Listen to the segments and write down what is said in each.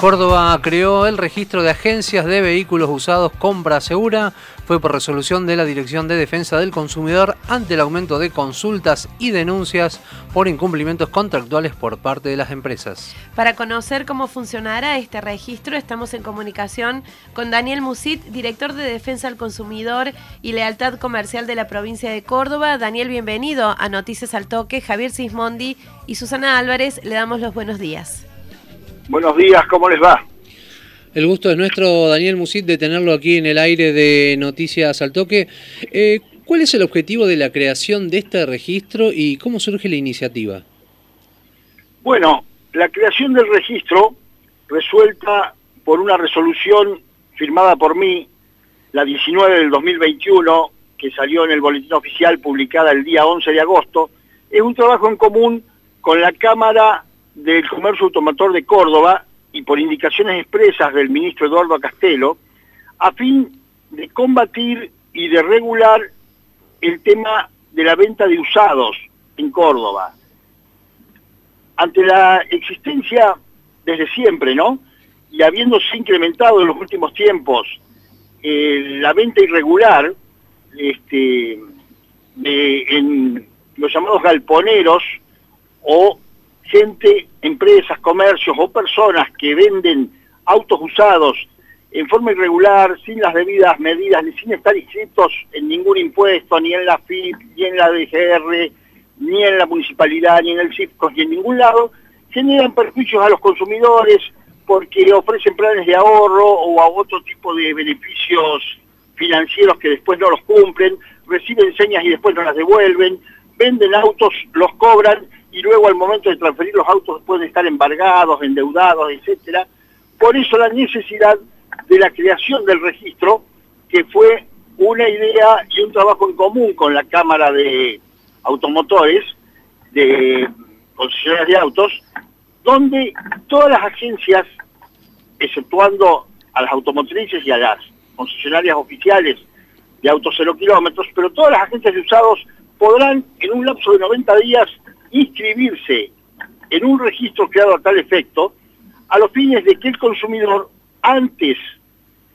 Córdoba creó el registro de agencias de vehículos usados Compra Segura. Fue por resolución de la Dirección de Defensa del Consumidor ante el aumento de consultas y denuncias por incumplimientos contractuales por parte de las empresas. Para conocer cómo funcionará este registro, estamos en comunicación con Daniel Musit, director de Defensa del Consumidor y Lealtad Comercial de la provincia de Córdoba. Daniel, bienvenido a Noticias al Toque. Javier Sismondi y Susana Álvarez, le damos los buenos días. Buenos días, ¿cómo les va? El gusto es nuestro, Daniel Musit, de tenerlo aquí en el aire de Noticias al Toque. Eh, ¿Cuál es el objetivo de la creación de este registro y cómo surge la iniciativa? Bueno, la creación del registro resuelta por una resolución firmada por mí, la 19 del 2021, que salió en el Boletín Oficial publicada el día 11 de agosto, es un trabajo en común con la Cámara del Comercio Automotor de Córdoba y por indicaciones expresas del ministro Eduardo Castelo, a fin de combatir y de regular el tema de la venta de usados en Córdoba. Ante la existencia desde siempre, ¿no? Y habiéndose incrementado en los últimos tiempos eh, la venta irregular este, en los llamados galponeros o gente, empresas, comercios o personas que venden autos usados en forma irregular, sin las debidas medidas, ni sin estar inscritos en ningún impuesto, ni en la FIP, ni en la DGR, ni en la municipalidad, ni en el CIFCOS, ni en ningún lado, generan perjuicios a los consumidores porque ofrecen planes de ahorro o a otro tipo de beneficios financieros que después no los cumplen, reciben señas y después no las devuelven, venden autos, los cobran y luego al momento de transferir los autos pueden estar embargados, endeudados, etcétera. Por eso la necesidad de la creación del registro, que fue una idea y un trabajo en común con la Cámara de Automotores, de concesionarias de autos, donde todas las agencias, exceptuando a las automotrices y a las concesionarias oficiales de autos cero kilómetros, pero todas las agencias de usados podrán en un lapso de 90 días inscribirse en un registro creado a tal efecto a los fines de que el consumidor antes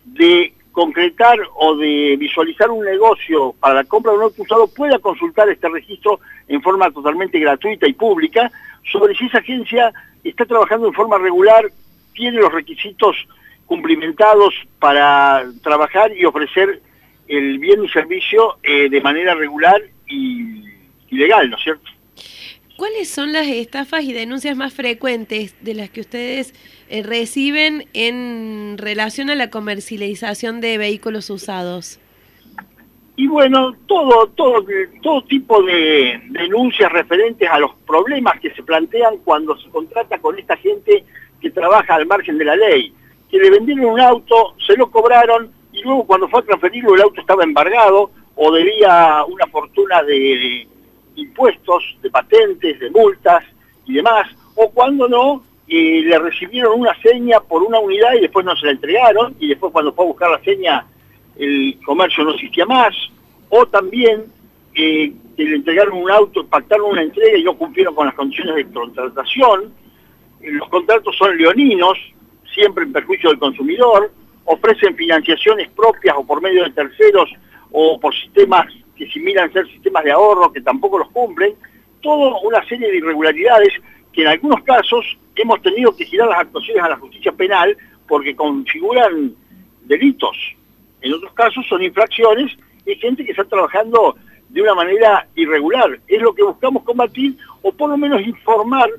de concretar o de visualizar un negocio para la compra de un auto usado pueda consultar este registro en forma totalmente gratuita y pública sobre si esa agencia está trabajando en forma regular, tiene los requisitos cumplimentados para trabajar y ofrecer el bien y servicio eh, de manera regular y, y legal, ¿no es cierto? ¿Cuáles son las estafas y denuncias más frecuentes de las que ustedes eh, reciben en relación a la comercialización de vehículos usados? Y bueno, todo, todo, todo tipo de denuncias referentes a los problemas que se plantean cuando se contrata con esta gente que trabaja al margen de la ley, que le vendieron un auto, se lo cobraron y luego cuando fue a transferirlo el auto estaba embargado o debía una fortuna de impuestos, de patentes, de multas y demás, o cuando no, eh, le recibieron una seña por una unidad y después no se la entregaron, y después cuando fue a buscar la seña el comercio no existía más, o también eh, que le entregaron un auto, pactaron una entrega y no cumplieron con las condiciones de contratación, eh, los contratos son leoninos, siempre en perjuicio del consumidor, ofrecen financiaciones propias o por medio de terceros o por sistemas que similan ser sistemas de ahorro que tampoco los cumplen, toda una serie de irregularidades que en algunos casos hemos tenido que girar las actuaciones a la justicia penal porque configuran delitos. En otros casos son infracciones y gente que está trabajando de una manera irregular. Es lo que buscamos combatir o por lo menos informar.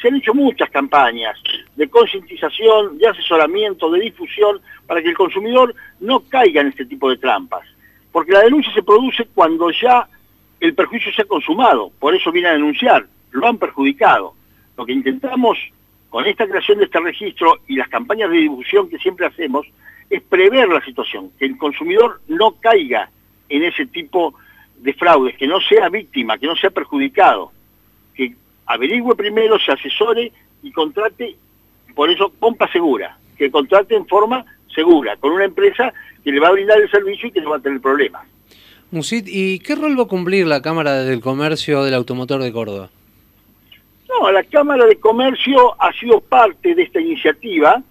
Se han hecho muchas campañas de concientización, de asesoramiento, de difusión, para que el consumidor no caiga en este tipo de trampas porque la denuncia se produce cuando ya el perjuicio se ha consumado, por eso viene a denunciar, lo han perjudicado. Lo que intentamos con esta creación de este registro y las campañas de difusión que siempre hacemos es prever la situación, que el consumidor no caiga en ese tipo de fraudes, que no sea víctima, que no sea perjudicado, que averigüe primero, se asesore y contrate, por eso compra segura, que contrate en forma segura, con una empresa que le va a brindar el servicio y que no va a tener problemas. Musit, ¿y qué rol va a cumplir la Cámara del Comercio del Automotor de Córdoba? No, la Cámara de Comercio ha sido parte de esta iniciativa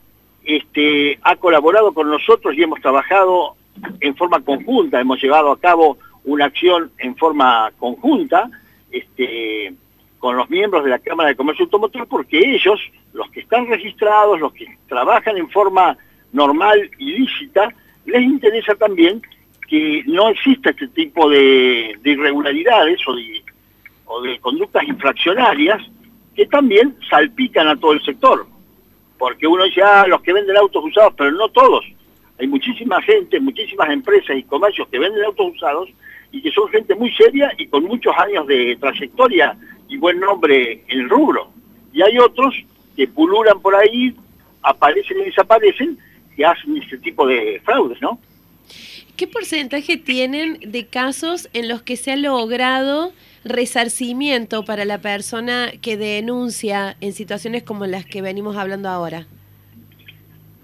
este, ha colaborado con nosotros y hemos trabajado en forma conjunta, hemos llevado a cabo una acción en forma conjunta este, con los miembros de la Cámara de Comercio Automotor porque ellos, los que están registrados, los que trabajan en forma normal y lícita, les interesa también que no exista este tipo de, irregularidades o de, conductas infraccionarias que también salpican a todo el sector. Porque uno dice, ah, los que venden autos usados, pero no todos. Hay muchísima gente, muchísimas empresas y comercios que venden autos usados y que son gente muy seria y con muchos años de trayectoria y buen nombre en el rubro. Y hay otros que pululan por ahí, aparecen y desaparecen, que hacen este tipo de fraudes, ¿no? ¿Qué porcentaje tienen de casos en los que se ha logrado resarcimiento para la persona que denuncia en situaciones como las que venimos hablando ahora?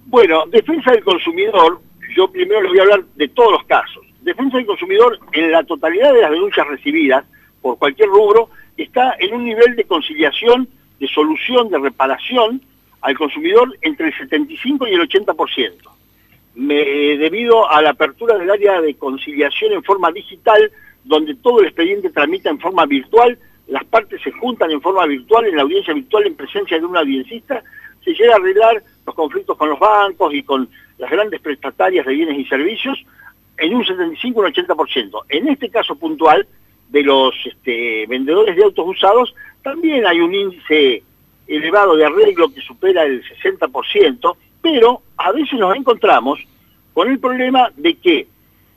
Bueno, defensa del consumidor, yo primero le voy a hablar de todos los casos. Defensa del consumidor en la totalidad de las denuncias recibidas por cualquier rubro está en un nivel de conciliación, de solución, de reparación al consumidor entre el 75 y el 80% debido a la apertura del área de conciliación en forma digital, donde todo el expediente tramita en forma virtual, las partes se juntan en forma virtual, en la audiencia virtual, en presencia de un audiencista, se llega a arreglar los conflictos con los bancos y con las grandes prestatarias de bienes y servicios en un 75 o un 80%. En este caso puntual, de los este, vendedores de autos usados, también hay un índice elevado de arreglo que supera el 60%, pero a veces nos encontramos con el problema de que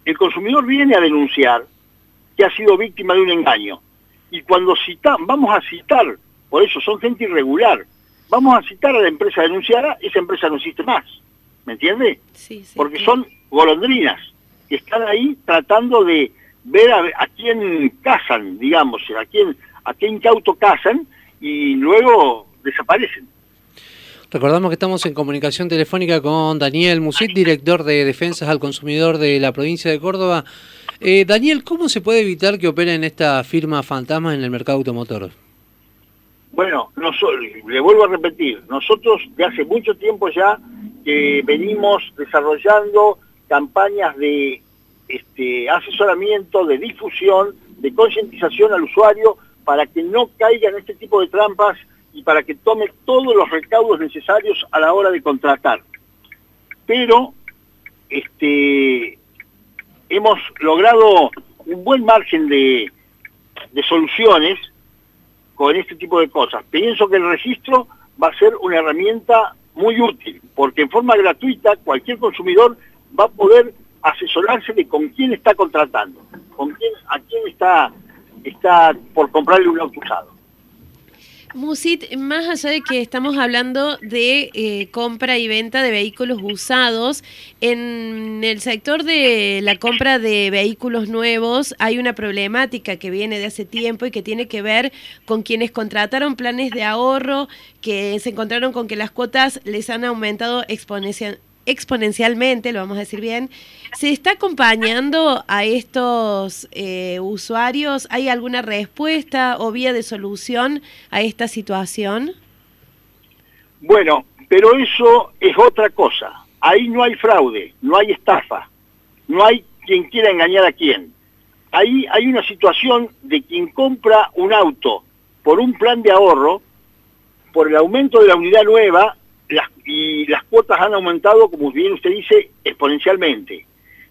el consumidor viene a denunciar que ha sido víctima de un engaño. Y cuando citan, vamos a citar, por eso son gente irregular, vamos a citar a la empresa denunciada, esa empresa no existe más. ¿Me entiende? Sí, sí, Porque son golondrinas que están ahí tratando de ver a, quién casan, digamos, a quién, a qué incauto casan y luego desaparecen. Recordamos que estamos en comunicación telefónica con Daniel Musit, director de Defensas al Consumidor de la provincia de Córdoba. Eh, Daniel, ¿cómo se puede evitar que operen esta firma fantasma en el mercado automotor? Bueno, le vuelvo a repetir, nosotros de hace mucho tiempo ya que venimos desarrollando campañas de este, asesoramiento, de difusión, de concientización al usuario para que no caiga en este tipo de trampas y para que tome todos los recaudos necesarios a la hora de contratar. Pero este, hemos logrado un buen margen de, soluciones con este tipo de cosas. Pienso que el registro va a ser una herramienta muy útil, porque en forma gratuita cualquier consumidor va a poder asesorarse de con quién está contratando, con quién, a quién está, está por comprarle un auto usado. Musit, más allá de que estamos hablando de eh, compra y venta de vehículos usados, en el sector de la compra de vehículos nuevos hay una problemática que viene de hace tiempo y que tiene que ver con quienes contrataron planes de ahorro, que se encontraron con que las cuotas les han aumentado exponencialmente exponencialmente, lo vamos a decir bien. ¿Se está acompañando a estos eh, usuarios? ¿Hay alguna respuesta o vía de solución a esta situación? Bueno, pero eso es otra cosa. Ahí no hay fraude, no hay estafa, no hay quien quiera engañar a quién. Ahí hay una situación de quien compra un auto por un plan de ahorro, por el aumento de la unidad nueva, y las cuotas han aumentado, como bien usted dice, exponencialmente.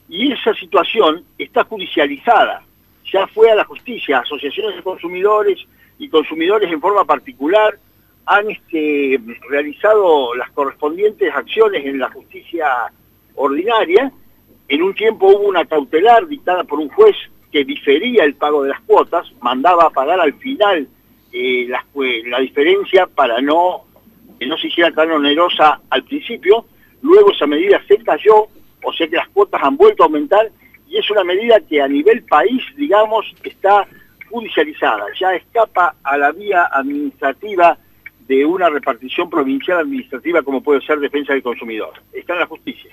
Y esa situación está judicializada. Ya fue a la justicia, asociaciones de consumidores y consumidores en forma particular han este, realizado las correspondientes acciones en la justicia ordinaria. En un tiempo hubo una cautelar dictada por un juez que difería el pago de las cuotas, mandaba a pagar al final eh, la, la diferencia para no que no se hiciera tan onerosa al principio, luego esa medida se cayó, o sea que las cuotas han vuelto a aumentar, y es una medida que a nivel país, digamos, está judicializada, ya escapa a la vía administrativa de una repartición provincial administrativa como puede ser defensa del consumidor. Está en la justicia.